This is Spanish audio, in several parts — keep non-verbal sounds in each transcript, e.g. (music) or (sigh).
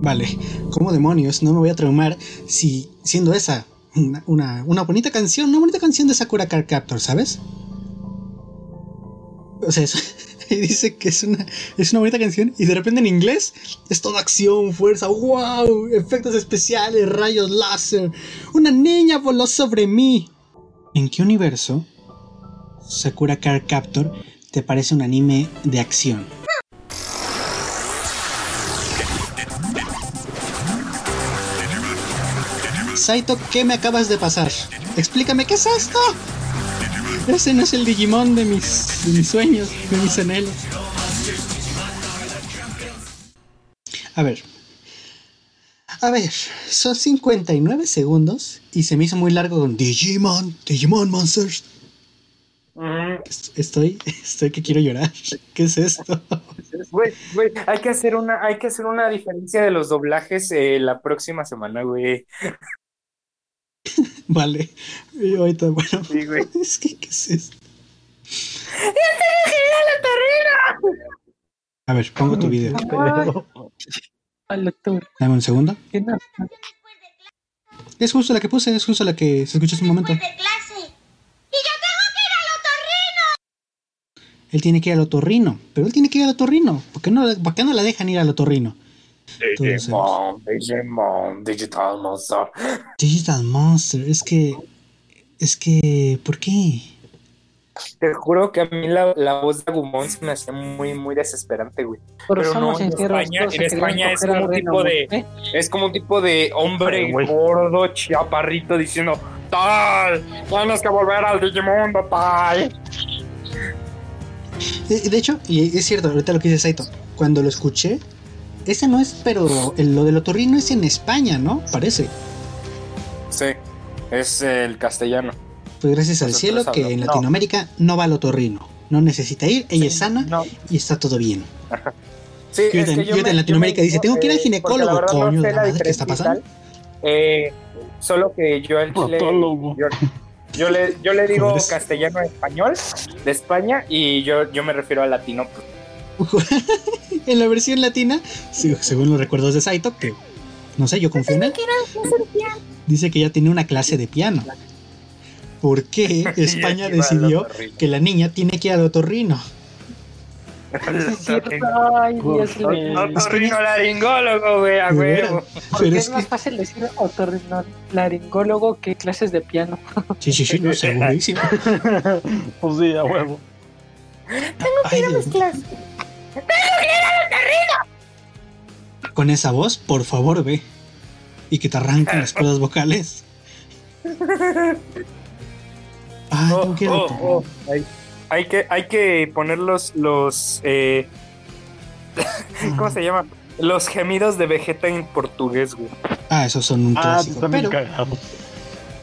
Vale, ¿cómo demonios no me voy a traumar si siendo esa una, una, bonita canción, una bonita canción de Sakura Card Captor, ¿sabes? O sea, eso, (laughs) dice que es una, es una bonita canción y de repente en inglés es toda acción, fuerza, wow, efectos especiales, rayos láser. Una niña voló sobre mí. ¿En qué universo Sakura Card Captor te parece un anime de acción? Saito, ¿qué me acabas de pasar? Explícame, ¿qué es esto? Ese no es el Digimon de mis, sueños, de mis anhelos. A ver. A ver, son 59 segundos y se me hizo muy largo con Digimon, Digimon Monsters. Estoy, estoy que quiero llorar. ¿Qué es esto? Güey, güey, hay que hacer una, hay que hacer una diferencia de los doblajes eh, la próxima semana, güey. (laughs) Vale. Y ahorita, bueno. Sí, güey. (laughs) Es que, ¿qué es esto? A ver, pongo tu video. Dame un segundo. Es justo la que puse, es justo la que se escuchó hace un momento. de clase. Y yo tengo que ir al otorrino. Él tiene que ir al otorrino, pero él tiene que ir al otorrino. ¿Por qué no, por qué no la dejan ir al otorrino? Digimon, Digimon, Digital Monster. Digital Monster, es que. Es que. ¿Por qué? Te juro que a mí la, la voz de Agumon se me hacía muy, muy desesperante, güey. Pero, Pero no, en España, en España es como un tipo de- ¿eh? Es como un tipo de hombre Ay, gordo, chaparrito, diciendo Tal, tienes que volver al Digimundo, tal. Eh, De hecho, y es cierto, ahorita lo que dice Saito, cuando lo escuché, ese no es, pero el- lo del otorrino es en España, ¿no? Parece. Sí, es el castellano. Pues gracias al Nosotros cielo que en no. Latinoamérica no va al otorrino. No necesita ir, ella es sana No. y está todo bien. Sí, Yo es en- que yo en me- Latinoamérica me- dice, tengo que ir al eh, ginecólogo, la verdad coño, no sé la madre, ¿qué está pasando? tal. Eh, solo que yo al chile, yo, yo le, yo le digo castellano a español de España y yo, yo me refiero al latino. (laughs) en la versión latina, según los recuerdos de Saito, que no sé, yo confío en él, dice que ya tiene una clase de piano. ¿Por qué (laughs) España decidió otorrino. que la niña tiene que ir al otorrino? Es cierto, Ay, Dios mío. Otorrino laringólogo, güey, a huevo. Porque Pero es más que, fácil decir otorrinolaringólogo que clases de piano. (laughs) sí, sí, sí, no, (laughs) segurísimo. Pues sí, a huevo. Ay, Mío. Con esa voz, por favor, ve. Y que te arranquen las cuerdas vocales. Ay, Oh, que ir al oh, oh, Hay, hay que, hay que poner los, los eh, (laughs) ¿cómo se llama? Los gemidos de Vegeta en portugués, güey. Ah, esos son un Ah, clásico. también Pero.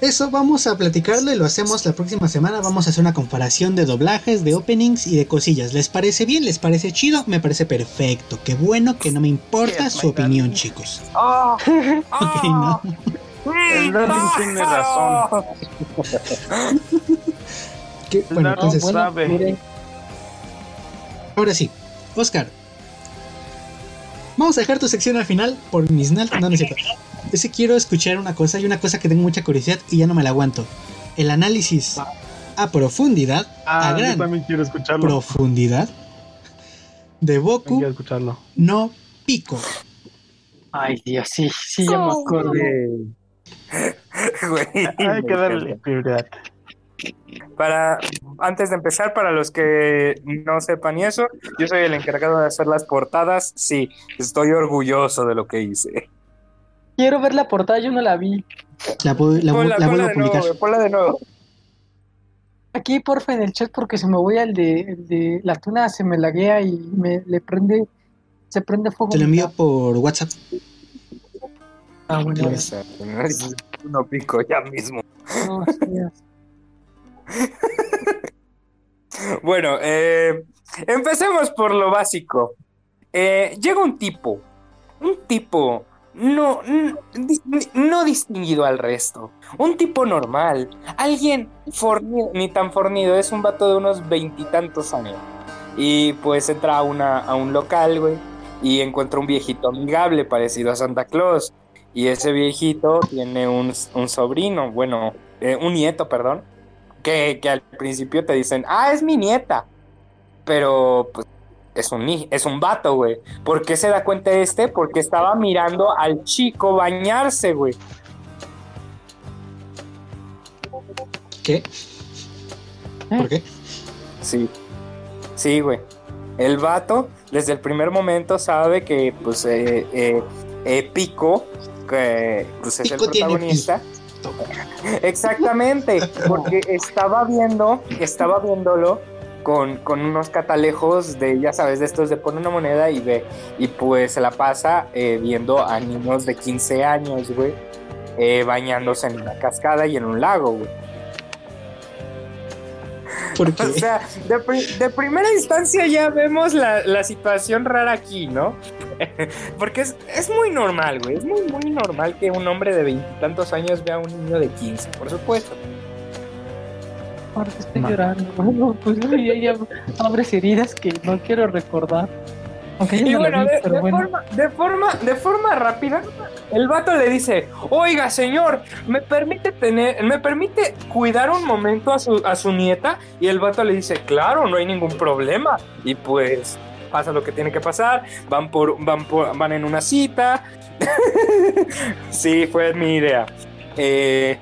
Eso vamos a platicarlo y lo hacemos la próxima semana. Vamos a hacer una comparación de doblajes, de openings y de cosillas. ¿Les parece bien? ¿Les parece chido? Me parece perfecto. Qué bueno que no me importa su opinión, God. chicos. (laughs) ¡Oh! Ok, no. El Darwin tiene razón. (laughs) ¿Qué? El Bueno, entonces, Bueno, sabe. miren, ahora sí. Oscar. Vamos a dejar tu sección al final por mis nalgas. No, no es cierto. Es que quiero escuchar una cosa y una cosa que tengo mucha curiosidad y ya no me la aguanto. El análisis a profundidad, a Ah, yo gran también quiero escucharlo. profundidad de Boku quiero escucharlo. no Pico. Ay, Dios, sí, sí, ya me acuerdo. (laughs) Güey, Hay me que darle prioridad. Para, antes de empezar, para los que no sepan y eso, yo soy el encargado de hacer las portadas. Sí, estoy orgulloso de lo que hice. Quiero ver la portada, yo no la vi. La, pu- la, Ponla, la ponla vuelvo a de nuevo, publicar. güey, ponla de nuevo. Aquí, porfa, en el chat, porque se me voy al de, el de la tuna, se me laguea y me le prende, se prende fuego. Te lo envío por WhatsApp. Ah, bueno, No pico ya mismo. no. (laughs) Bueno, eh, empecemos por lo básico. Eh, llega un tipo, un tipo no, no distinguido al resto, un tipo normal, alguien fornido, ni tan fornido, es un vato de unos veintitantos años. Y pues entra a, una, a un local, güey, y encuentra un viejito amigable parecido a Santa Claus. Y ese viejito tiene un, un sobrino, bueno, eh, un nieto, perdón, que, que al principio te dicen, ah, es mi nieta. Pero pues es un, ni- es un vato, güey. ¿Por qué se da cuenta este? Porque estaba mirando al chico bañarse, güey. ¿Qué? ¿Por qué? Sí. Sí, güey. El vato, desde el primer momento, sabe que, pues, eh, eh, eh, Pico, que pues, es Pico el protagonista. (laughs) Exactamente, porque estaba viendo, estaba viéndolo con, con unos catalejos de, ya sabes, de estos de pone una moneda y ve, y pues se la pasa eh, viendo a niños de 15 años, güey, eh, bañándose en una cascada y en un lago, güey. ¿Por qué? O sea, de, de primera instancia ya vemos la, la situación rara aquí, ¿no? (laughs) Porque es, es muy normal, güey. Es muy, muy normal que un hombre de veintitantos años vea a un niño de 15, por supuesto. Ahora estoy llorando. (laughs) Bueno, pues ya, ya abres heridas que no quiero recordar. Aunque yo Y bueno, vi, de, pero de bueno. forma, de, forma, de forma rápida, el vato le dice, oiga señor, ¿me permite tener, me permite cuidar un momento a su, a su nieta? Y el vato le dice, claro, no hay ningún problema. Y pues pasa lo que tiene que pasar, van por, van por, van en una cita. (laughs) sí, fue mi idea. Eh,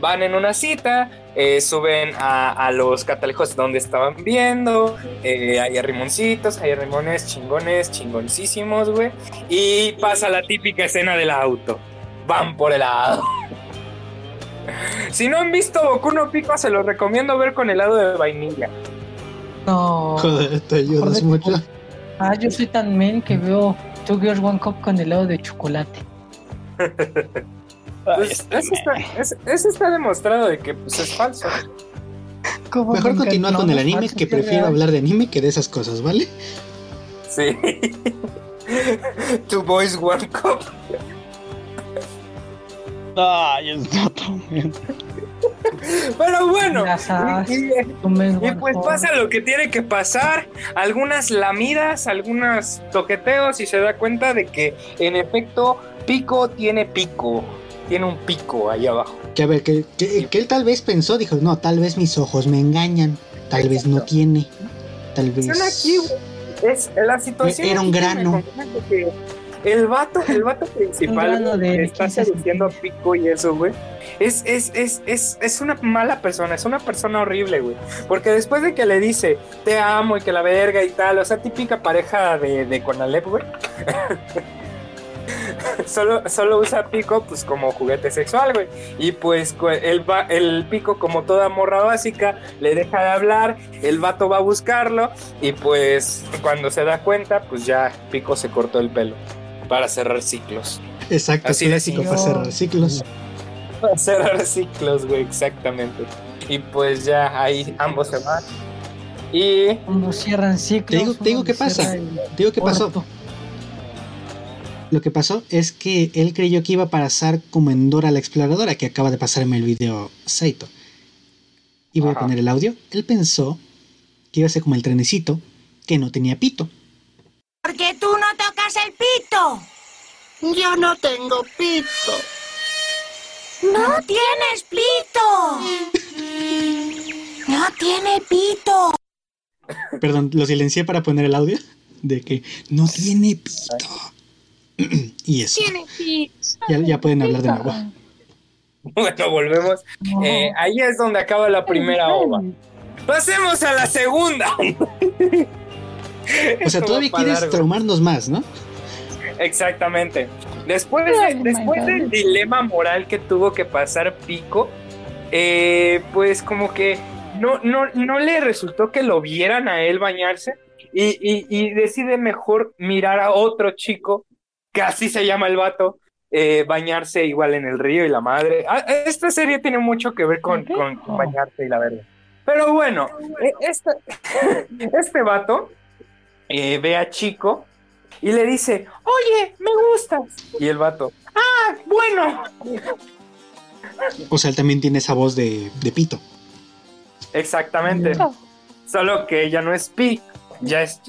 van en una cita, eh, suben a, a los catalejos donde estaban viendo, eh, hay arrimoncitos, hay arrimones chingones, chingoncísimos, güey. Y pasa la típica escena del auto. Van por helado. (laughs) Si no han visto Boku no Pico, se los recomiendo ver con helado de vainilla. No. Joder, te ayudas Joder, mucho. Ah, yo soy tan men que veo Two Girls One Cup con helado de chocolate. (laughs) Pues, eso, está, es- eso está demostrado de que pues, es falso. ¿Cómo Mejor me continúa con el anime, que es prefiero hablar de anime que de esas cosas, ¿vale? Sí. Two boys, one cup. Ay, también. Pero bueno. Y- y- One pues pasa lo que tiene que pasar, algunas lamidas, algunos toqueteos y se da cuenta de que en efecto Pico tiene pico, tiene un pico ahí abajo. Que a ver, que, que- que él tal vez pensó, dijo, no, tal vez mis ojos me engañan, tal vez no tiene, tal vez... Son aquí, güey. Es la situación. Era un grano. que El vato, el vato (laughs) principal de está 15 seduciendo a Pico y eso, güey. Es, es, es, es, es una mala persona, es una persona horrible, güey. Porque después de que le dice, te amo y que la verga y tal, o sea, típica pareja de, de Conalep, güey. (laughs) (laughs) solo, solo usa Pico, pues, como juguete sexual, güey. Y pues el, va- el Pico, como toda morra básica, le deja de hablar, el vato va a buscarlo, y pues, cuando se da cuenta, pues ya Pico se cortó el pelo para cerrar ciclos. Exacto, Así de clásico para cerrar ciclos. Para cerrar ciclos, güey, exactamente. Y pues ya ahí ambos se van. Y Cuando cierran ciclos. Te digo- te digo qué pasa. Te digo qué pasó. Lo que pasó es que él creyó que iba a pasar como en Dora la exploradora, que acaba de pasarme el video Saito. Y voy Ajá. a poner el audio. Él pensó que iba a ser como el trenecito, que no tenía pito. Porque tú no tocas el pito. Yo no tengo pito. No tienes pito. No tiene pito. Perdón, lo silencié para poner el audio. De que no tiene pito. (clears throat) y eso. Ya, ya pueden hablar de nuevo. (laughs) bueno, volvemos. No. Eh, ahí es donde acaba la primera ova. Pasemos a la segunda. (laughs) O sea, todavía quieres largo. traumarnos más, ¿no? Exactamente. Después, de- después del dilema moral que tuvo que pasar Pico, eh, pues como que no, no, no le resultó que lo vieran a él bañarse y, y- y decide mejor mirar a otro chico, que así se llama el vato, eh, bañarse igual en el río y la madre. Ah, esta serie tiene mucho que ver con, con- con bañarse y la verdad. Pero bueno, este, (laughs) este vato eh, ve a Chico y le dice, oye, me gustas. Y el vato, ah, bueno. O sea, él también tiene esa voz de, de pito. Exactamente. Solo que ya no es Pi, ya es...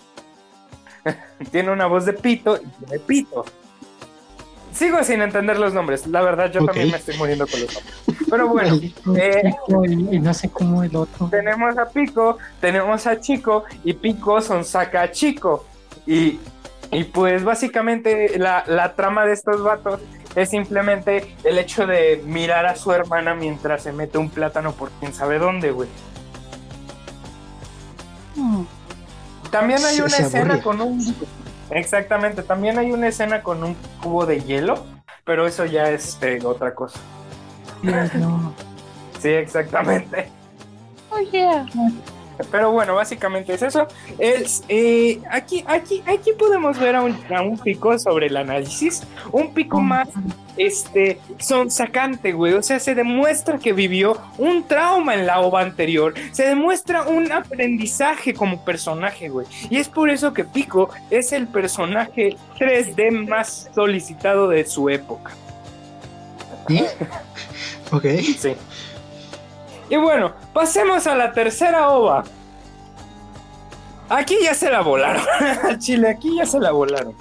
(laughs) tiene una voz de pito y tiene pito. Sigo sin entender los nombres, la verdad yo también me estoy muriendo con los nombres. Pero bueno, (laughs) eh, y, no sé cómo el otro. tenemos a Pico, tenemos a Chico y Pico son saca a Chico. Y, y pues básicamente la, la trama de estos vatos es simplemente el hecho de mirar a su hermana mientras se mete un plátano por quién sabe dónde, güey. También hay Se- una se escena aburre. con un... Exactamente, también hay una escena con un cubo de hielo, pero eso ya es eh, otra cosa. Dios, no. Sí, exactamente. Pero bueno, básicamente es eso. Es, eh, aquí, aquí, aquí podemos ver a un, a un pico sobre el análisis. Un pico más este, son sacante, güey. O sea, se demuestra que vivió un trauma en la ova anterior. Se demuestra un aprendizaje como personaje, güey. Y es por eso que Pico es el personaje 3D más solicitado de su época. ¿Sí? (laughs) Ok. Sí. Y bueno, pasemos a la tercera ova. Aquí ya se la volaron. (laughs) Chile, aquí ya se la volaron.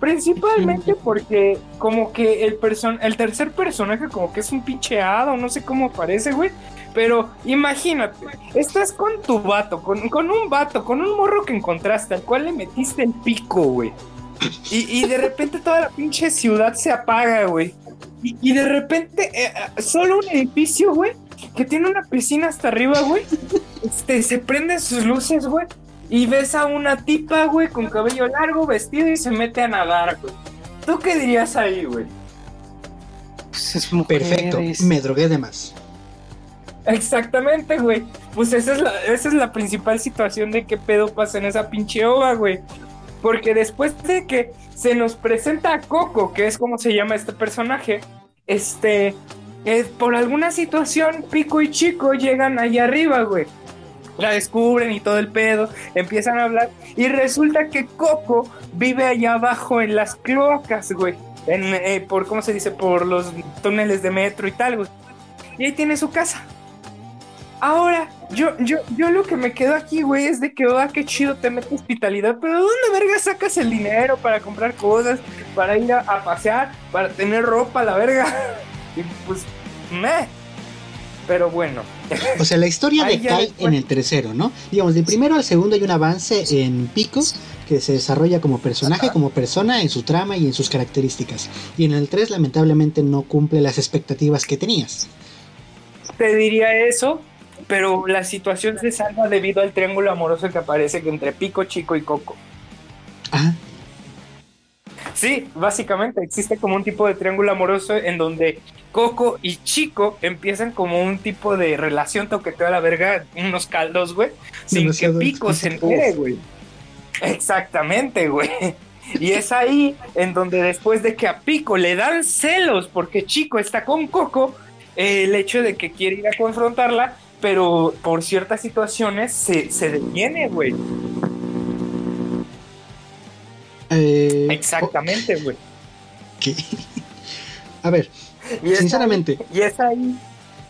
Principalmente porque como que el person el tercer personaje como que es un pinche hado, no sé cómo parece, güey. Pero imagínate, estás con tu vato, con, con un vato, con un morro que encontraste, al cual le metiste el pico, güey. Y, y de repente toda la pinche ciudad se apaga, güey. Y, y de repente, eh, eh, solo un edificio, güey, que tiene una piscina hasta arriba, güey. Este, se prenden sus luces, güey. Y ves a una tipa, güey, con cabello largo, vestido y se mete a nadar, güey. ¿Tú qué dirías ahí, güey? Pues es mujer, Perfecto. es- Me drogué de más. Exactamente, güey. Pues esa es, la, esa es la principal situación de qué pedo pasa en esa pinche ova, güey. Porque después de que se nos presenta a Coco, que es como se llama este personaje, este, por alguna situación, Pico y Chico llegan allá arriba, güey. La descubren y todo el pedo, empiezan a hablar y resulta que Coco vive allá abajo en las cloacas, güey. Eh, por, ¿cómo se dice? Por los túneles de metro y tal, güey. Y ahí tiene su casa. Ahora, yo, yo, yo lo que me quedo aquí, güey, es de que, ah, qué chido te mete hospitalidad, pero ¿de dónde verga sacas el dinero para comprar cosas, para ir a pasear, para tener ropa, la verga? (laughs) Y pues, meh. Pero bueno, O sea, la historia decae en el tercero, ¿no? Digamos, del primero al segundo hay un avance en Pico que se desarrolla como personaje, como persona, en su trama y en sus características. Y en el 3 lamentablemente no cumple las expectativas que tenías. te diría eso, pero la situación se salva debido al triángulo amoroso que aparece entre Pico, Chico y Coco. Ah, Sí, básicamente existe como un tipo de triángulo amoroso en donde Coco y Chico empiezan como un tipo de relación toqueteo a la verga, unos caldos, güey, sin que Pico se entere, güey. Exactamente, güey. Y es ahí en donde después de que a Pico le dan celos porque Chico está con Coco, eh, el hecho de que quiere ir a confrontarla, pero por ciertas situaciones se, se detiene, güey. Eh, Exactamente, güey. ok. A ver, Y sinceramente, ahí- y es ahí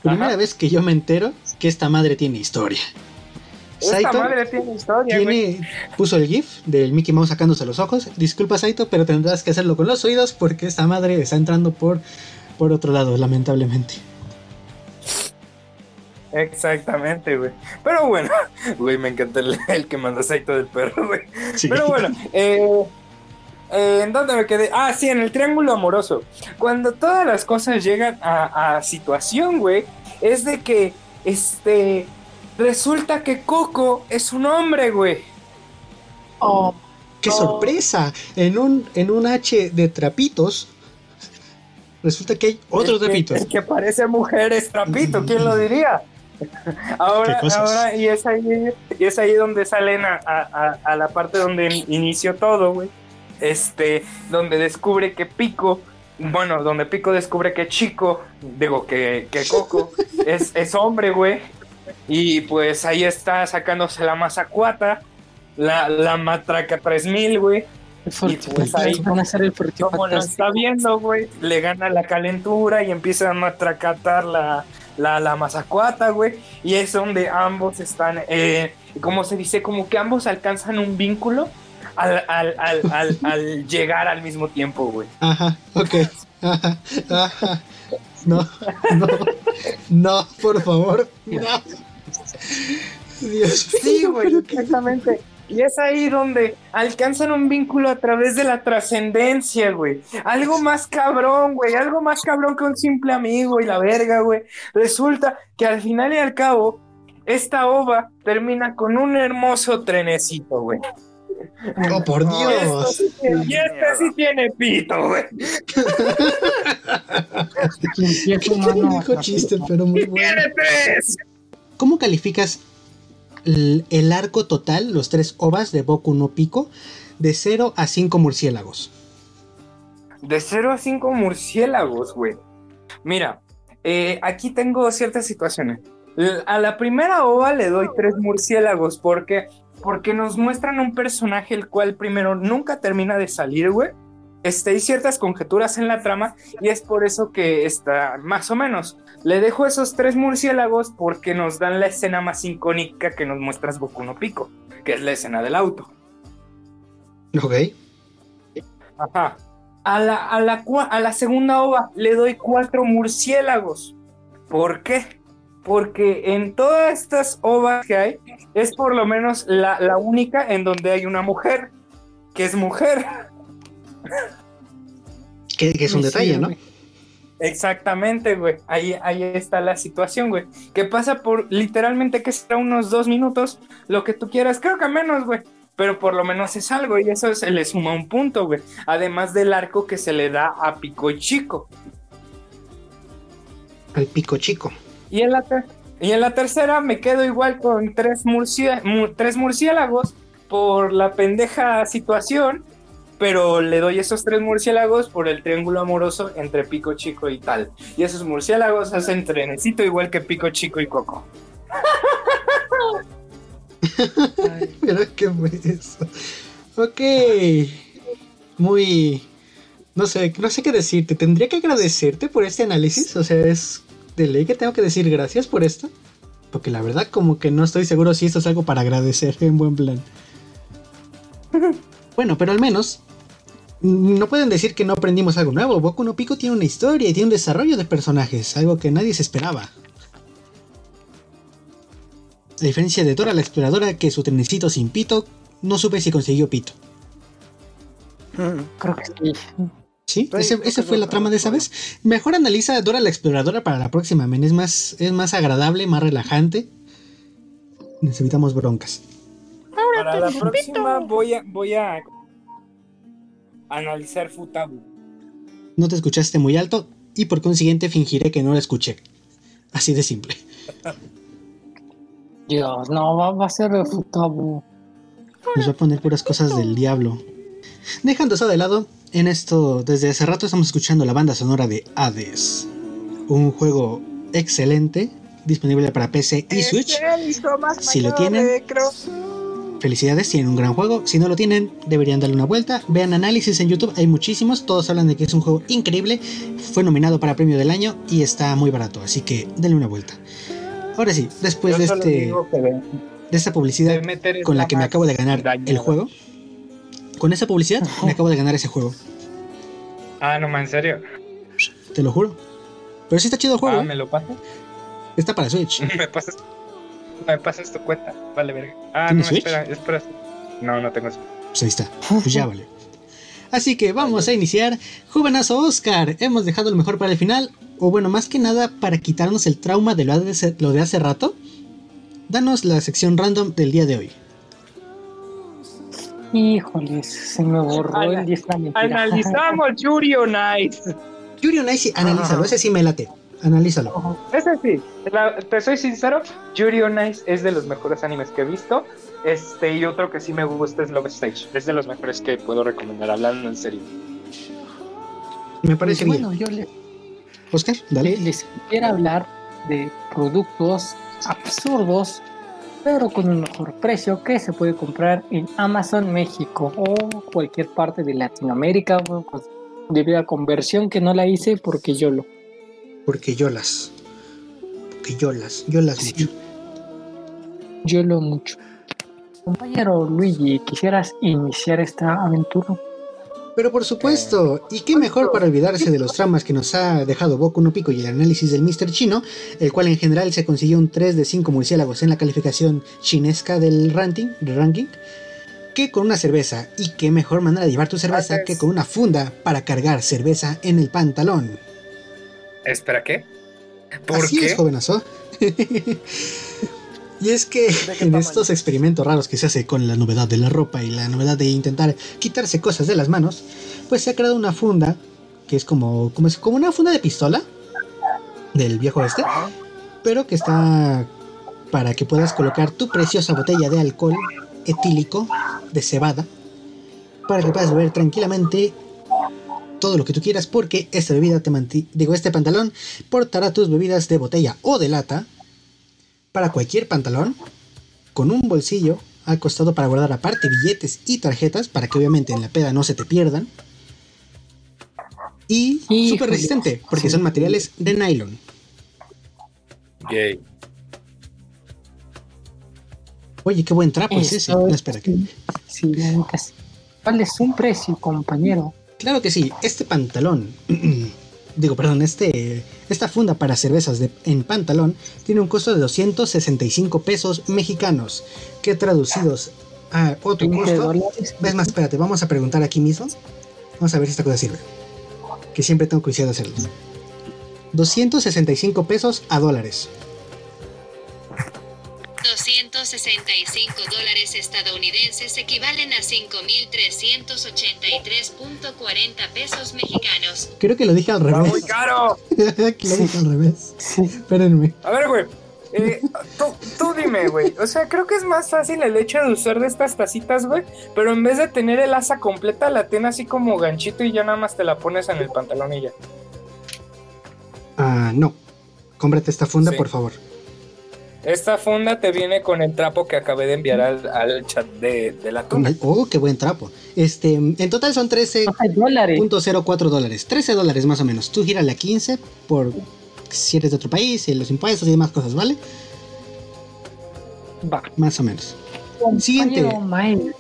primera Ajá. vez que yo me entero que esta madre tiene historia. Esta Saito madre tiene historia, güey. tiene, puso el GIF del Mickey Mouse sacándose los ojos. Disculpa, Saito, pero tendrás que hacerlo con los oídos porque esta madre está entrando por, por otro lado, lamentablemente. Exactamente, güey. Pero bueno, (laughs) güey, me encanta el, el que manda aceite del perro, güey. Sí. Pero bueno, eh, (laughs) eh, ¿en dónde me quedé? Ah, sí, en el triángulo amoroso. Cuando todas las cosas llegan a, a situación, güey, es de que, este, resulta que Coco es un hombre, güey. Oh, ¡Qué No. sorpresa! En un, en un H de trapitos, resulta que hay otro trapito. El que parece mujer es trapito, ¿quién lo diría? (laughs) Ahora, ahora, y es ahí, y es ahí donde salen a- a la parte donde inició todo, güey. Este, donde descubre que Pico, bueno, donde Pico descubre que Chico, digo que, que Coco, (laughs) es, es hombre, güey. Y pues ahí está sacándose la mazacuata, la, la matraca 3000, güey. Forti- pues ahí- van a hacer el Forti Como lo está viendo, güey, le gana la calentura y empieza a matracatar la, la, la mazacuata, güey. Y es donde ambos están, eh, como se dice, como que ambos alcanzan un vínculo al, al, al, al, al llegar al mismo tiempo, güey. Ajá, ok. Ajá, ajá. No, no, no, por favor, no. Dios Sí, mío, güey, pero qué- exactamente. Y es ahí donde alcanzan un vínculo a través de la trascendencia, güey. Algo más cabrón, güey. Algo más cabrón que un simple amigo y la verga, güey. Resulta que al final y al cabo, esta ova termina con un hermoso trenecito, güey. Oh, por Dios. sí tiene- y este sí tiene pito, güey. Empieza, Qué mano, pendejo chiste, pero muy bueno. Tiene tres. ¿Cómo calificas el, el arco total, los tres ovas de Boku no Pico, de 0 a 5 murciélagos? De 0 a 5 murciélagos, güey. Mira, eh, aquí tengo ciertas situaciones. A la primera ova le doy tres murciélagos porque, porque nos muestran un personaje el cual primero nunca termina de salir, güey. Este, hay ciertas conjeturas en la trama y es por eso que está más o menos. Le dejo esos tres murciélagos porque nos dan la escena más icónica que nos muestras Boku no Pico, que es la escena del auto. Ok. Ajá. A la, a, la, a la segunda ova le doy cuatro murciélagos. ¿Por qué? Porque en todas estas ovas que hay, es por lo menos la, la única en donde hay una mujer, que es mujer. Que, que es un Sí, detalle, ¿no? güey. Exactamente, güey. Ahí, ahí está la situación, güey. Que pasa por literalmente que será unos dos minutos, lo que tú quieras. Creo que menos, güey. Pero por lo menos es algo y eso se le suma un punto, güey. Además del arco que se le da a Pico Chico. Al pico chico. Y en la, y en la tercera me quedo igual con tres, murcia- mu- tres murciélagos por la pendeja situación, pero le doy esos tres murciélagos por el triángulo amoroso entre Pico Chico y tal. Y esos murciélagos hacen trenecito igual que Pico Chico y Coco. (laughs) Pero qué fue eso. Ok. Muy. No sé, no sé qué decirte. Tendría que agradecerte por este análisis. O sea, es de ley que tengo que decir gracias por esto. Porque la verdad, como que no estoy seguro si esto es algo para agradecer en buen plan. (laughs) Bueno, pero al menos. mm, No pueden decir que no aprendimos algo nuevo. Boku no Pico tiene una historia y tiene un desarrollo de personajes, algo que nadie se esperaba. A diferencia de Dora la exploradora, que su trenecito sin pito, no supe si consiguió pito. Creo que sí. ¿Sí? ¿Ese, que fue la trama de esa vez? Mejor analiza a Dora la exploradora para la próxima, men. Es más, es más agradable, más relajante. Necesitamos broncas. Para la próxima voy a, voy a analizar Futabu. No te escuchaste muy alto y por consiguiente fingiré que no la escuché. Así de simple. (laughs) Dios, no, va, a ser refutable. Nos va a poner puras cosas del diablo. Dejando eso de lado, en esto, desde hace rato estamos escuchando la banda sonora de Hades. Un juego excelente, disponible para PC y Switch. Si lo tienen, felicidades, tienen un gran juego. Si no lo tienen, deberían darle una vuelta. Vean análisis en YouTube, hay muchísimos. Todos hablan de que es un juego increíble. Fue nominado para premio del año y está muy barato, así que denle una vuelta. Ahora sí, después Yo de, este, de- esta publicidad con la que me acabo de ganar el juego, con esa publicidad me acabo de ganar ese juego. Ah, no, en serio. Te lo juro. Pero sí está chido el juego. Ah, ¿eh? ¿me lo pasas? Está para Switch. (laughs) me pasas. Me pasas tu cuenta. Vale, verga. Ah, no, ¿Tienes Switch? espera, espera. No, no tengo. Pues ahí está. Pues ya (laughs) vale. Así que vamos a iniciar. Jovenazo Oscar, hemos dejado lo mejor para el final. O bueno, más que nada para quitarnos el trauma de lo de, hace- lo de hace rato. Danos la sección random del día de hoy. Híjoles, se me borró Ana- el 10 la mentira. Analizamos (laughs) Yuri on Ice. Yuri on Ice, analízalo. Ese sí me late. Analízalo. Ese sí, la- te soy sincero, Yuri on Ice es de los mejores animes que he visto. Este, y otro que sí me gusta es Love Stage. Es de los mejores que puedo recomendar, hablando en serio. Me parece Y bien. bueno, yo le- Oscar, le- dale. les quiero hablar de productos absurdos, pero con un mejor precio que se puede comprar en Amazon México o cualquier parte de Latinoamérica. pues, debido a conversión que no la hice porque yo lo. Porque yo las. Porque yo las. Yo las Sí. mucho. Yo lo mucho. Compañero Luigi, ¿quisieras iniciar esta aventura? Pero por supuesto, y qué mejor para olvidarse de los tramas que nos ha dejado Boku no Pico y el análisis del Mr. Chino, el cual en general se consiguió un 3 de 5 murciélagos en la calificación chinesca del ranking, del ranking, que con una cerveza. Y qué mejor manera de llevar tu cerveza que con una funda para cargar cerveza en el pantalón. Espera, ¿qué? ¿Por Así qué? es, jovenazo. (laughs) y es que en estos experimentos raros que se hace con la novedad de la ropa y la novedad de intentar quitarse cosas de las manos, pues se ha creado una funda que es como, como, es, como una funda de pistola del viejo este, pero que está para que puedas colocar tu preciosa botella de alcohol etílico de cebada para que puedas beber tranquilamente todo lo que tú quieras porque esta bebida te manti- digo este pantalón portará tus bebidas de botella o de lata para cualquier pantalón con un bolsillo al costado para guardar aparte billetes y tarjetas para que obviamente en la peda no se te pierdan y Híjole. súper resistente porque son materiales de nylon Yay. oye qué buen trapo es ese no es- espera que Sí, la neta sí. ¿Cuál es un precio, compañero? Claro que sí, este pantalón, (clears throat) digo, perdón, este, esta funda para cervezas de, en pantalón tiene un costo de 265 pesos mexicanos, que traducidos a otro 20 costo... dólares. Es más, espérate, vamos a preguntar aquí mismo. Vamos a ver si esta cosa sirve. Que siempre tengo curiosidad de hacerlo. 265 pesos a dólares. 265 dólares estadounidenses equivalen a 5.383.40 pesos mexicanos. Creo que lo dije al ¡Está revés. muy caro! (laughs) que lo dije al revés. Sí. Espérenme. A ver, güey. eh, tú, tú dime, güey. O sea, creo que es más fácil el hecho de usar de estas tacitas, güey. Pero en vez de tener el asa completa, la tiene así como ganchito y ya nada más te la pones en el pantalón y ya. Ah, no. Cómprate esta funda, Sí. por favor. Esta funda te viene con el trapo que acabé de enviar al, al chat de, de la Con tuna. oh, qué buen trapo. Este, en total son 13 12 dólares. .04 dólares, 13 dólares más o menos. Tú gírale a 15 por si eres de otro país y los impuestos y demás cosas, ¿vale? Va. Más o menos. Compañero Siguiente.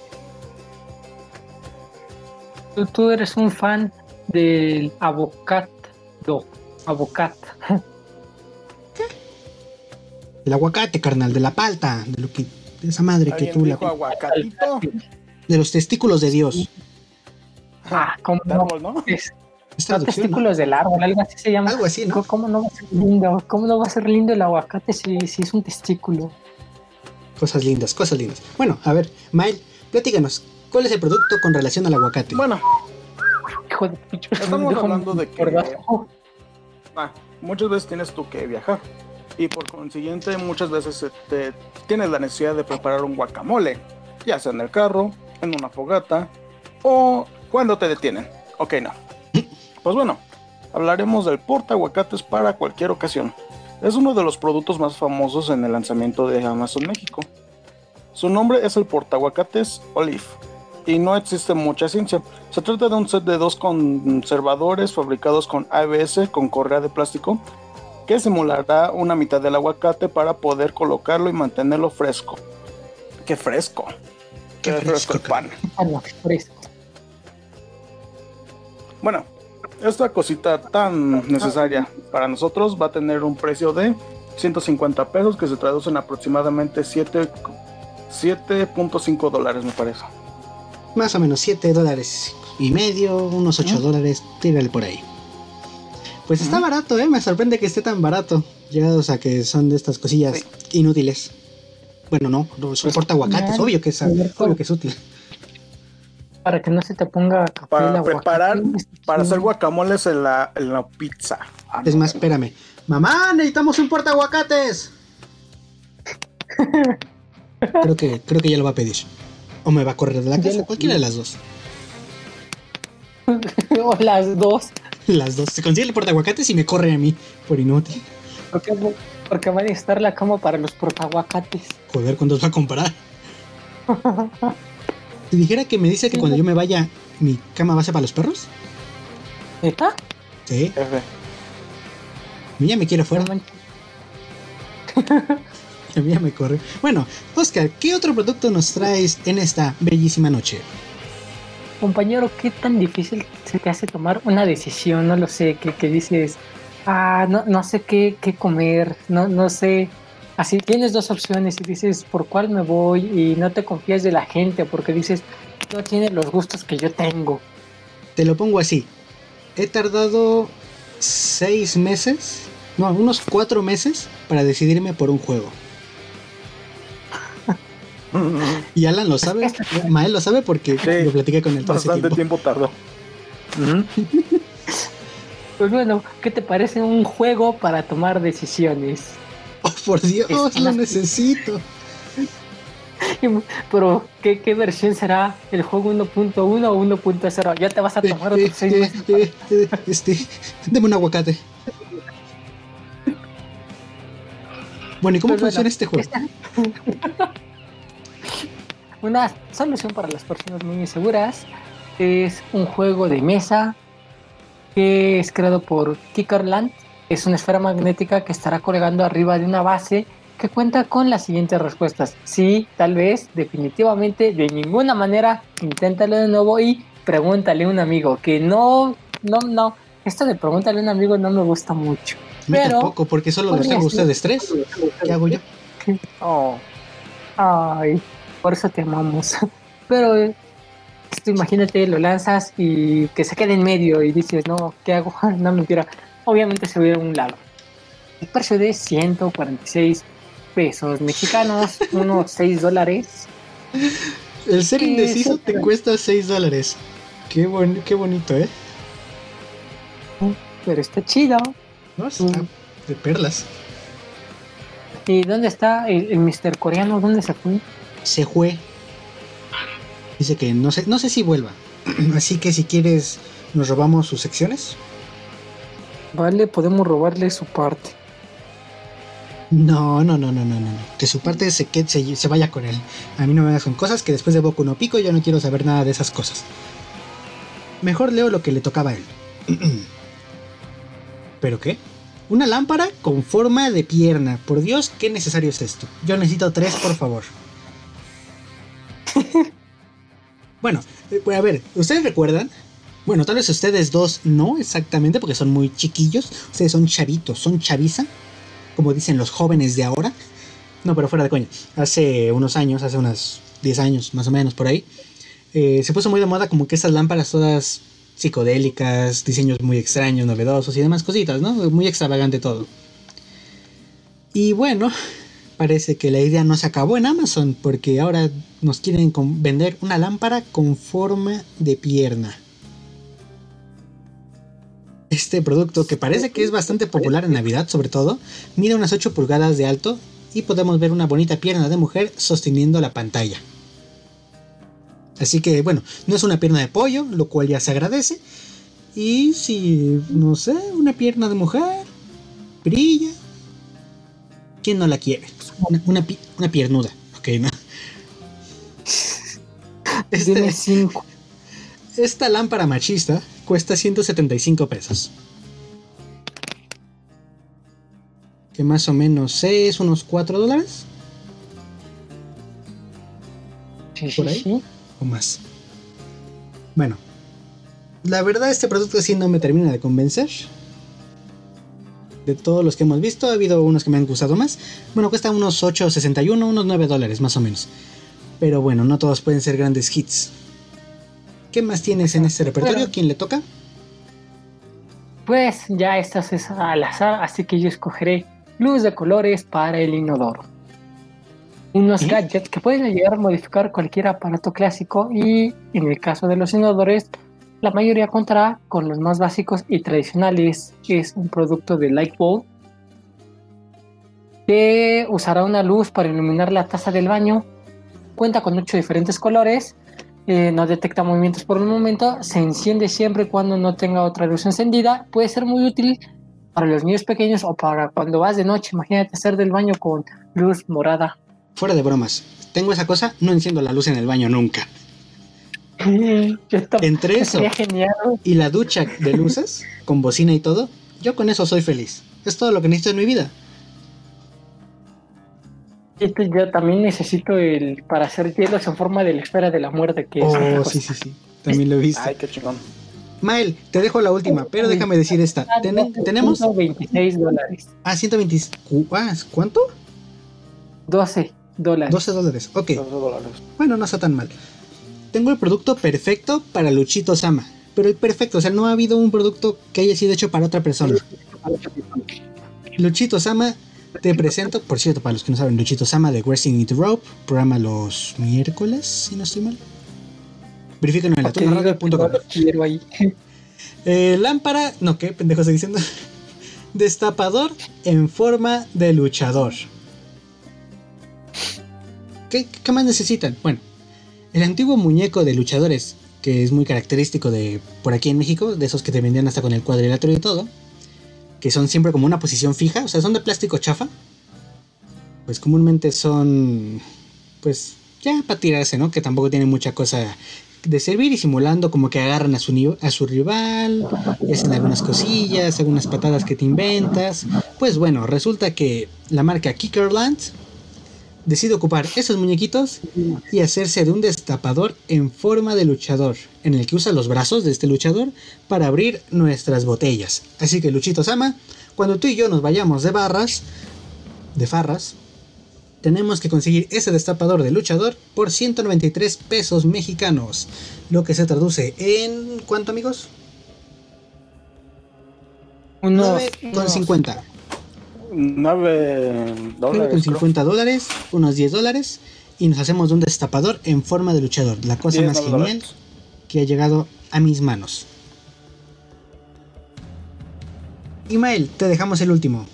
Tú, tú eres un fan del avocado. Avocado. (laughs) El aguacate, carnal, de la palta, de lo que de esa madre que ¿Alguien tú la, aguacatito? de los testículos de Dios. Ah, ¿cómo árbol, ¿no? Es, Es los traducción, ¿no? testículos del árbol, algo así se llama. Algo así, ¿no? ¿Cómo no va a ser lindo? ¿Cómo no va a ser lindo el aguacate si, si es un testículo? Cosas lindas, cosas lindas. Bueno, a ver, Mael, platícanos, ¿cuál es el producto con relación al aguacate? Bueno, Hijo de picho. Estamos hablando de que- ah, muchas veces tienes tú que viajar. Y por consiguiente, muchas veces eh, te- tienes la necesidad de preparar un guacamole. Ya sea en el carro, en una fogata o cuando te detienen. Ok, no. Pues bueno, hablaremos del porta aguacates para cualquier ocasión. Es uno de los productos más famosos en el lanzamiento de Amazon México. Su nombre es el portaguacates Olive y no existe mucha ciencia. Se trata de un set de dos conservadores fabricados con ABS con correa de plástico que simulará una mitad del aguacate para poder colocarlo y mantenerlo fresco. ¡Qué fresco! Qué ¡Qué, fresco, el fresco, pan! ah, no, fresco. Bueno, esta cosita tan necesaria para nosotros va a tener un precio de 150 pesos que se traducen aproximadamente 7 7.5 dólares me parece. Más o menos 7 dólares y medio, unos 8 dólares, tírale por ahí. Pues está barato, ¿eh? Me sorprende que esté tan barato. Llegados a que son de estas cosillas Sí. inútiles. Bueno, no, no soporta aguacates, obvio que es, obvio que es útil. Para que no se te ponga café Para preparar, para hacer guacamoles en la, en la pizza. Ah, Es no, más, espérame. Mamá, necesitamos un porta aguacates. (laughs) creo que, creo que ya lo va a pedir. O me va a correr de la casa, cualquiera de las dos. (laughs) o las dos. (laughs) Las dos. Se consigue el porta aguacates y me corre a mí por inútil. Porque, porque va a necesitar la cama para los portaguacates. Joder, ¿cuántos va a comprar? Si dijera que me dice que cuando yo me vaya, mi cama va a ser para los perros. ¿Neta? Sí, jefe. mi ya me quiere fuera. No manches. (laughs) A mí ya me corre. Bueno, Oscar, ¿qué otro producto nos traes en esta bellísima noche? Compañero, ¿qué tan difícil se te hace tomar una decisión? No lo sé, que, que dices, ah, no, no sé qué, qué comer, no, no sé. Así tienes dos opciones y dices, ¿por cuál me voy? Y no te confías de la gente porque dices, no tiene los gustos que yo tengo. Te lo pongo así. He tardado seis meses, no, unos cuatro meses para decidirme por un juego. Y Alan lo sabe, Mael lo sabe porque Sí, lo platiqué con él todo ese Bastante tiempo. tiempo tardó. (laughs) Pues bueno, ¿qué te parece un juego para tomar decisiones? Oh, por Dios, Es lo necesito. (laughs) Pero, ¿qué, qué versión será? ¿El juego 1.1 o 1.0? Ya te vas a tomar eh, seis eh, eh, eh, este, deme un aguacate. Bueno, ¿y cómo Pues bueno, funciona este juego? esta- (laughs) Una solución para las personas muy inseguras es un juego de mesa que es creado por Kickerland. Es una esfera magnética que estará colgando arriba de una base que cuenta con las siguientes respuestas. Sí, tal vez, definitivamente, de ninguna manera, inténtalo de nuevo y pregúntale a un amigo. Que no, no, no. Esto de pregúntale a un amigo no me gusta mucho. Pero- tampoco, porque solo los tengo ustedes tres. ¿Qué hago yo? Oh. Ay, por eso te amamos. (laughs) Pero eh, imagínate, lo lanzas y que se quede en medio y dices, no, ¿qué hago? (laughs) No, mentira. Obviamente se ve a un lado. El precio de 146 pesos mexicanos, (laughs) unos 6 dólares. El ser ¿Qué indeciso te cuesta 6 dólares. Qué, bon- qué bonito, ¿eh? Pero está chido. ¿No? Está Mm. de perlas. ¿Y dónde está el, el Mr. Coreano? ¿Dónde se fue? Se fue. Dice que no sé, no sé si vuelva. (clears throat) Así que si quieres, nos robamos sus secciones. Vale, podemos robarle su parte. No, no, no, no, no, no. Que su parte se, se, se vaya con él. A mí no me hagas con cosas que después de Boku no Pico yo no quiero saber nada de esas cosas. Mejor leo lo que le tocaba a él. (clears throat) ¿Pero qué? Una lámpara con forma de pierna. Por Dios, qué necesario es esto. Yo necesito tres, por favor. (laughs) bueno, eh, pues, a ver, ¿ustedes recuerdan? Bueno, tal vez ustedes dos no exactamente, porque son muy chiquillos. Ustedes son chavitos, son chaviza como dicen los jóvenes de ahora. No, pero fuera de coña. Hace unos años, hace unos 10 años más o menos por ahí, eh, se puso muy de moda como que esas lámparas todas psicodélicas, diseños muy extraños, novedosos y demás cositas, ¿no? Muy extravagante todo. Y bueno, parece que la idea no se acabó en Amazon porque ahora nos quieren vender una lámpara con forma de pierna. Este producto, que parece que es bastante popular en Navidad sobre todo, mide unas 8 pulgadas de alto y podemos ver una bonita pierna de mujer sosteniendo la pantalla. Así que bueno, no es una pierna de pollo, lo cual ya se agradece. Y si, no sé, una pierna de mujer brilla, ¿quién no la quiere? Una, una una piernuda, ok, ¿no? Este- 5. esta lámpara machista cuesta 175 pesos. Que más o menos es unos 4 dólares Sí, ¿Por ahí? sí. o más. Bueno, la verdad este producto sí no me termina de convencer. De todos los que hemos visto, ha habido unos que me han gustado más. Bueno, cuesta unos 8.61, unos 9 dólares más o menos. Pero bueno, no todos pueden ser grandes hits. ¿Qué más tienes en este repertorio? Bueno. ¿Quién le toca? Pues ya estas es al azar, así que yo escogeré luz de colores para el inodoro. Unos ¿Eh? gadgets que pueden ayudar a modificar cualquier aparato clásico y en el caso de los inodores, la mayoría contará con los más básicos y tradicionales. Es un producto de Lightbulb que usará una luz para iluminar la taza del baño. Cuenta con ocho diferentes colores. eh, no detecta movimientos por el momento. Se enciende siempre cuando no tenga otra luz encendida. Puede ser muy útil para los niños pequeños o para cuando vas de noche. Imagínate hacer del baño con luz morada. Fuera de bromas. Tengo esa cosa, no enciendo la luz en el baño nunca. (laughs) Yo. Entre eso genial. y la ducha de luces, con bocina y todo, yo con eso soy feliz. Es todo lo que necesito en mi vida. Este ya también necesito el para hacer hielos en forma de la esfera de la muerte que Oh, sí, sí, sí. También lo he visto. Ay, qué chingón. Mael, te dejo la última, pero déjame decir esta. Ten- tenemos. 26 dólares. Ah, 120. ah, ¿Cuánto? 12 dólares. 12 dólares. Ok. 12 dólares. Bueno, no está tan mal. Tengo el producto perfecto para Luchito Sama. Pero el perfecto, o sea, no ha habido un producto que haya sido hecho para otra persona. Luchito Sama, te presento, por cierto, para los que no saben, Luchito Sama de Wrestling It Rope, programa los miércoles, si no estoy mal. Verifíquenlo en la ahí. (laughs) Eh, lámpara, no, ¿qué pendejo estoy diciendo? (laughs) Destapador en forma de luchador. ¿Qué, qué más necesitan? Bueno, el antiguo muñeco de luchadores, que es muy característico de por aquí en México, de esos que te vendían hasta con el cuadrilátero y todo, que son siempre como una posición fija, o sea, son de plástico chafa. Pues comúnmente son, pues, ya para tirarse, ¿no? Que tampoco tienen mucha cosa de servir y simulando como que agarran a su, a su rival, y hacen algunas cosillas, algunas patadas que te inventas. Pues bueno, resulta que la marca Kickerland decide ocupar esos muñequitos y hacerse de un destapador en forma de luchador, en el que usa los brazos de este luchador para abrir nuestras botellas. Así que Luchito Sama, cuando tú y yo nos vayamos de barras, de farras, tenemos que conseguir ese destapador de luchador por 193 pesos mexicanos, lo que se traduce en ¿cuánto amigos? Unos, 9,50. 9 dólares. con creo. 50 dólares, unos 10 dólares, y nos hacemos de un destapador en forma de luchador. La cosa 10 más genial dólares. que ha llegado a mis manos. Imael, te dejamos el último.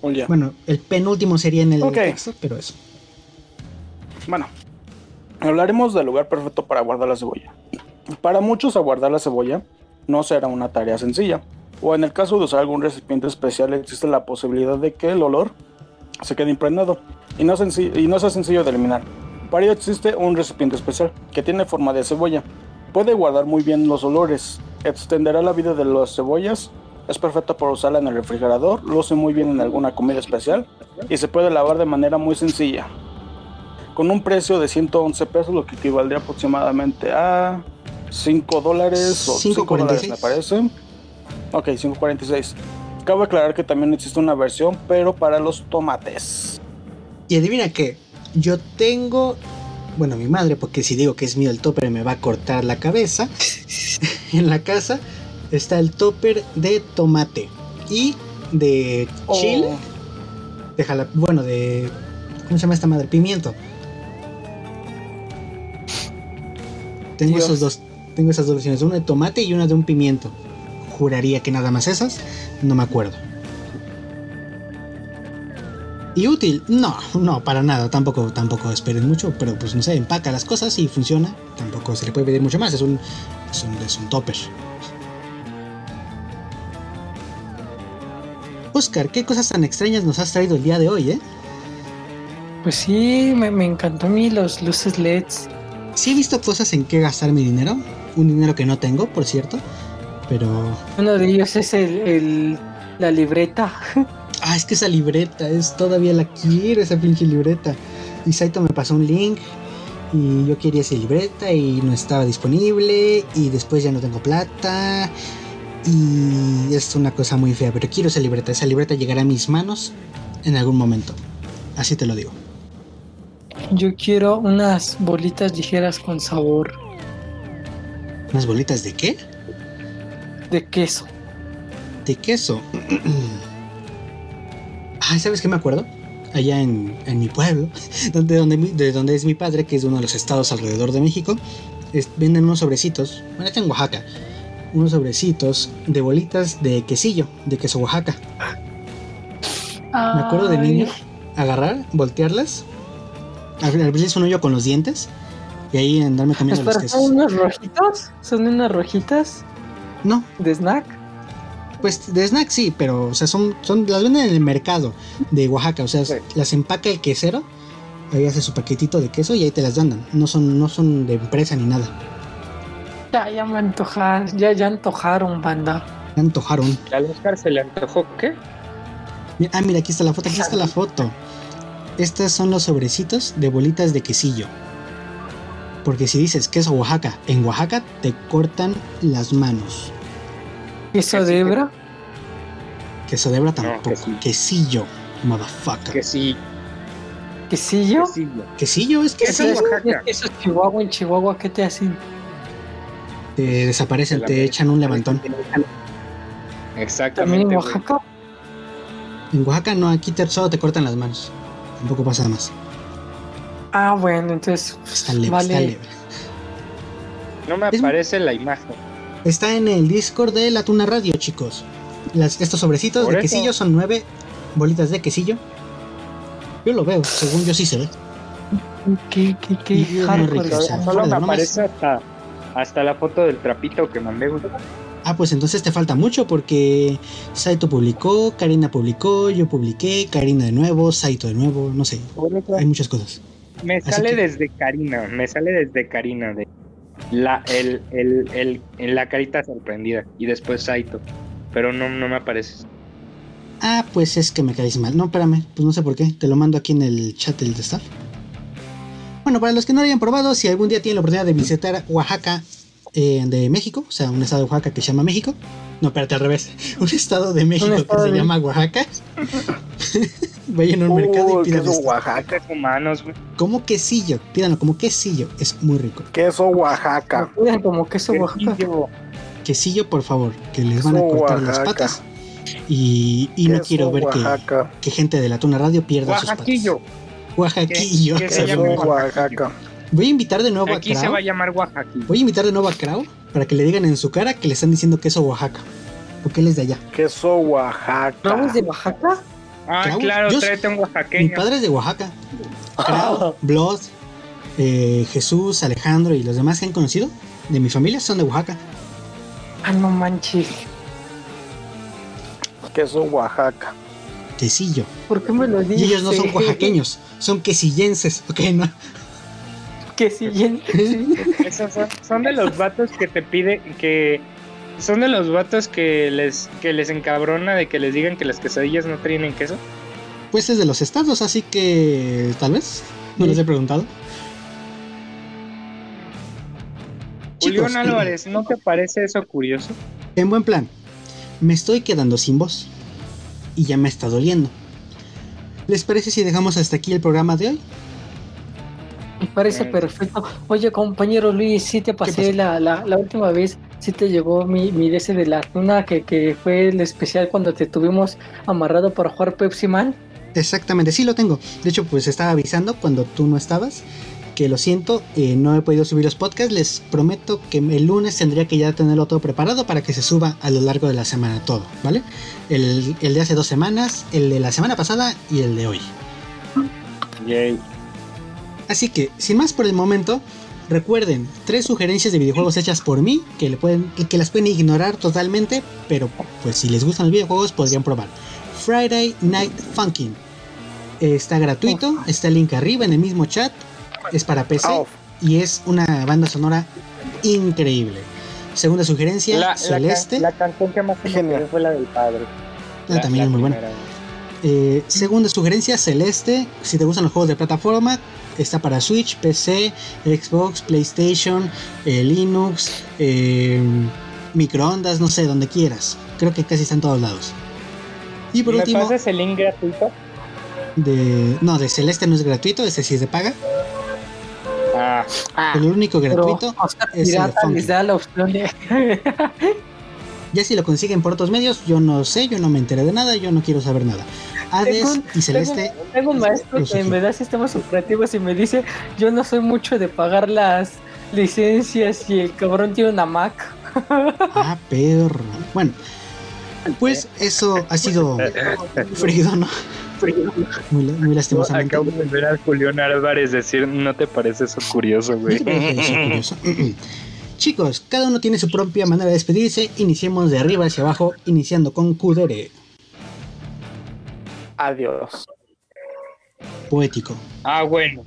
Oye, Bueno, el penúltimo sería en el Ok. texto, pero eso. Bueno, hablaremos del lugar perfecto para guardar la cebolla. Para muchos, aguardar la cebolla no será una tarea sencilla, o en el caso de usar algún recipiente especial, existe la posibilidad de que el olor se quede impregnado y no, senci- y no sea sencillo de eliminar. Para ello existe un recipiente especial que tiene forma de cebolla. Puede guardar muy bien los olores, extenderá la vida de las cebollas, es perfecta para usarla en el refrigerador, luce muy bien en alguna comida especial y se puede lavar de manera muy sencilla con un precio de 111 pesos, lo que equivaldría aproximadamente a 5 dólares o 5 dólares 5.46. me parece. Ok, 5.46. Cabe aclarar que también existe una versión, pero para los tomates. Y adivina qué, yo tengo, bueno, mi madre, porque si digo que es mío el topper me va a cortar la cabeza. (laughs) en la casa está el topper de tomate y de chile, Oh, de jala- bueno, de ¿cómo se llama esta madre? Pimiento. Tengo Dios. esos dos, tengo esas dos versiones, una de tomate y una de un pimiento. Juraría que nada más esas, no me acuerdo. ¿Y útil? No, no, para nada, tampoco, tampoco esperen mucho, pero pues no sé, empaca las cosas y funciona. Tampoco se le puede pedir mucho más, es un, es un, es un topper. Oscar, ¿qué cosas tan extrañas nos has traído el día de hoy, eh? Pues sí, me, me encantó a mí los luces LEDs. Sí he visto cosas en qué gastar mi dinero, un dinero que no tengo, por cierto, pero... Uno de ellos es el, el- la libreta. (laughs) Ah, es que esa libreta, es todavía la quiero, esa pinche libreta. Y Saito me pasó un link y yo quería esa libreta y no estaba disponible y después ya no tengo plata y es una cosa muy fea, pero quiero esa libreta, esa libreta llegará a mis manos en algún momento. Así te lo digo. Yo quiero unas bolitas ligeras con sabor ¿Unas bolitas de qué? De queso. De queso. (clears throat) Ay, ¿sabes qué me acuerdo? Allá en, en mi pueblo, (laughs) donde, donde, de donde es mi padre, que es de uno de los estados alrededor de México, es- venden unos sobrecitos, bueno, está en Oaxaca, unos sobrecitos de bolitas de quesillo, de queso Oaxaca. Me acuerdo de niño agarrar, voltearlas, abrir- abrirles un hoyo con los dientes y ahí andarme comiendo los quesos. ¿son unos rojitos? ¿Son unas rojitas No, de snack? Pues de snack sí, pero o sea, son, son las venden en el mercado de Oaxaca, o sea, Sí. las empaca el quesero, ahí hace su paquetito de queso y ahí te las dan. No son, no son de empresa ni nada. Ya, ya me antojaron, ya, ya antojaron, banda. Me antojaron. ¿Al Oscar se le antojó qué? Ah, mira, aquí está la foto, aquí está la foto. Estos son los sobrecitos de bolitas de quesillo. Porque si dices queso Oaxaca, en Oaxaca te cortan las manos. ¿Queso de hebra? Queso de hebra tampoco. quesillo. quesillo, motherfucker. Que sí. ¿Quesillo? que sí. Quesillo es que Queso sí, Oaxaca. Eso es Chihuahua. En Chihuahua, ¿qué te hacen? te desaparecen, te echan un levantón. También Exactamente. en güey. Oaxaca. En Oaxaca no, aquí te, solo te cortan las manos. Tampoco pasa más. Ah, bueno, entonces. Está leve, vale. está leve. No me Es- aparece la imagen. Está en el Discord de la Tuna Radio, chicos. Las- estos sobrecitos Por de eso. quesillo son nueve bolitas de quesillo. Yo lo veo, según yo sí se ve. ¿Qué, qué, qué Solo me aparece hasta, hasta la foto del trapito que mandé, güey. Ah, pues entonces te falta mucho porque Saito publicó, Karina publicó, yo publiqué, Karina de nuevo, Saito de nuevo, no sé. Hay muchas cosas. Me Así sale que- desde Karina, me sale desde Karina de la el, el, el, en la carita sorprendida y después Saito, pero no, no me apareces. Ah, pues es que me caes mal. No, espérame, pues no sé por qué. Te lo mando aquí en el chat del staff. Bueno, para los que no lo hayan probado, si algún día tienen la oportunidad de visitar Oaxaca eh, de México, o sea, un estado de Oaxaca que se llama México. No, espérate, al revés. (laughs) Un estado de México que se llama Oaxaca. (laughs) Vayan a un mercado y pidan queso esto. Oaxaca. Acá humanos, güey. Como quesillo, pídanlo como quesillo, es muy rico. Queso Oaxaca. Me cuidan como queso Oaxaca. Quesillo. Por favor, que les van a cortar las patas. Y, y no quiero ver que, gente de la Tuna Radio pierda sus patas. Oaxaquillo. Oaxaquillo. (laughs) Oaxaca. Voy a invitar de nuevo a Aquí se Krau. va a llamar Oaxaquillo. Voy a invitar de nuevo a Krau para que le digan en su cara que le están diciendo queso Oaxaca. Porque él es de allá. Queso Oaxaca. ¿Vamos de Oaxaca? Ah, Krau, claro, yo- tráete un Mi oaxaqueño. padre es de Oaxaca. Krau, (laughs) Blood, eh, Jesús, Alejandro y los demás que han conocido de mi familia son de Oaxaca. Ah, no manches. Queso Oaxaca. Quesillo. ¿Por qué me lo dices? Y ellos no son oaxaqueños, son quesillenses. Ok, no. Que si bien- (laughs) Esos son, son de los vatos que te pide que son de los vatos que les que les encabrona de que les digan que las quesadillas no tienen queso. Pues es de los estados, así que tal vez. No les he preguntado. Chicos, Julián Álvarez, ¿no te parece eso curioso? En buen plan, me estoy quedando sin voz. Y ya me está doliendo. ¿Les parece si dejamos hasta aquí el programa de hoy? Me parece perfecto. Oye, compañero Luis, sí te pasé la, la, la última vez, sí te llegó mi, mi DC de la tuna, que, que fue el especial cuando te tuvimos amarrado para jugar Pepsi Man. Exactamente, sí lo tengo. De hecho, pues estaba avisando cuando tú no estabas. Que lo siento, eh, no he podido subir los podcasts. Les prometo que el lunes tendría que ya tenerlo todo preparado para que se suba a lo largo de la semana todo, ¿vale? El, el de hace dos semanas, el de la semana pasada y el de hoy. Yay. Así que, sin más por el momento, recuerden tres sugerencias de videojuegos hechas por mí que, le pueden, que las pueden ignorar totalmente, pero pues si les gustan los videojuegos podrían probar. Friday Night Funkin'. Eh, Está gratuito, está el link arriba en el mismo chat, es para PC Au. y es una banda sonora increíble. Segunda sugerencia, La, la, Celeste. can- la canción que más me Genial. fue la del padre. Ah, La- también la es muy buena. Eh, segunda sugerencia, Celeste. Si te gustan los juegos de plataforma, está para Switch, PC, Xbox, PlayStation, eh, Linux, eh, microondas, no sé, donde quieras. Creo que casi está en todos lados. Y por ¿Me último, pasas el link gratuito? de, no, de Celeste no es gratuito, ese sí es de paga. Ah, El único Pero gratuito es el de Pirata Funky. les da la opción de... Ya si lo consiguen por otros medios, yo no sé, yo no me enteré de nada, yo no quiero saber nada. Hades Tengo un- y Celeste, Tengo, tengo un maestro que me da sistemas operativos y me dice, yo no soy mucho de pagar las licencias y el cabrón tiene una Mac. (laughs) ah, perro. Bueno, pues eso ha sido (laughs) frío, ¿no? Muy, muy lastimosamente. acabo de ver a Julián Álvarez decir, ¿no te parece eso curioso, güey? Eso curioso. (laughs) Chicos, cada uno tiene su propia manera de despedirse. Iniciemos de arriba hacia abajo, iniciando con Kudere, Adiós. poético. Ah, bueno.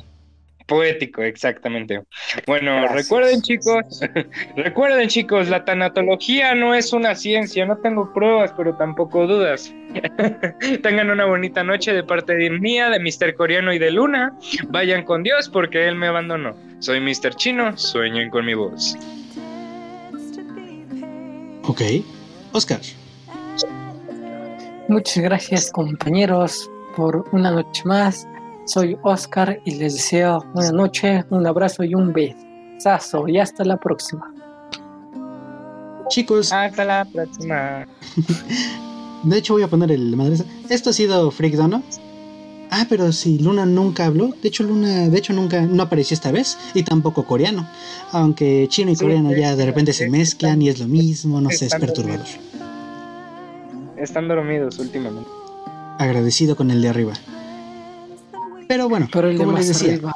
Poético, exactamente. Bueno, Gracias. recuerden chicos, (laughs) recuerden chicos, la tanatología no es una ciencia, no tengo pruebas, pero tampoco dudas. (laughs) Tengan una bonita noche de parte de mía, de Mr. Coreano y de Luna. Vayan con Dios porque Él me abandonó. Soy Mr. Chino, sueñen con mi voz. Ok. Oscar. Muchas gracias compañeros por una noche más. Soy Oscar y les deseo una noche, un abrazo y un besazo. Y hasta la próxima. Chicos, Hasta la próxima. (laughs) de hecho voy a poner el madre. Esto ha sido Freak Dono. Ah, pero si Luna nunca habló. De hecho, Luna, de hecho, nunca no apareció esta vez. Y tampoco coreano. Aunque chino y coreano sí, ya de repente se mezclan y es lo mismo. No sé, es perturbador. Están dormidos últimamente. Agradecido con el de arriba. Pero bueno, Pero el de como les decía, arriba.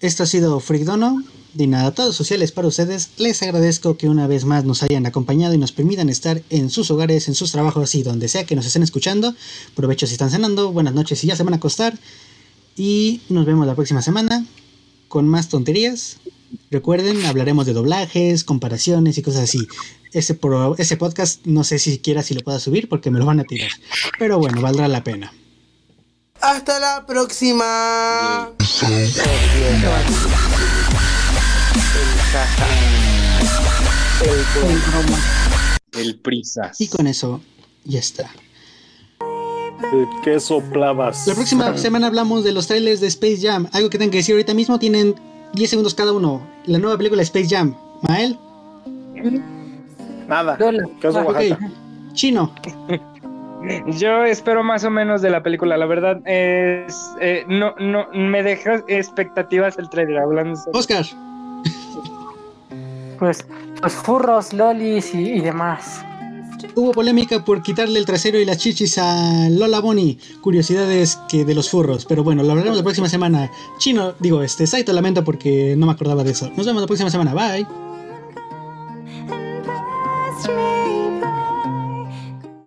Esto ha sido Freak Dono. De nada, todos sociales para ustedes. Les agradezco que una vez más nos hayan acompañado y nos permitan estar en sus hogares, en sus trabajos y donde sea que nos estén escuchando. Provecho si están cenando, buenas noches si ya se van a acostar. Y nos vemos la próxima semana con más tonterías. Recuerden, hablaremos de doblajes, comparaciones y cosas así. Ese, pro- ese podcast no sé si siquiera si lo pueda subir porque me lo van a tirar. Pero bueno, valdrá la pena. Hasta la próxima. El broma. El prisa. Y con eso ya está. ¿De qué soplabas? La próxima semana hablamos de los trailers de Space Jam. Algo que tengan que decir ahorita mismo. Tienen 10 segundos cada uno. La nueva película Space Jam. Mael, Nada. Ah. Chino, (laughs) Yo espero más o menos de la película. La verdad es eh, no no me deja expectativas el trailer hablando. sobre- Oscar, Pues los furros, lolis y, y demás. Hubo polémica por quitarle el trasero y las chichis a Lola Bonnie. Curiosidades que de los furros. Pero bueno, lo hablaremos la próxima semana. Chino, digo, este, Saito lamento porque no me acordaba de eso. Nos vemos la próxima semana. Bye.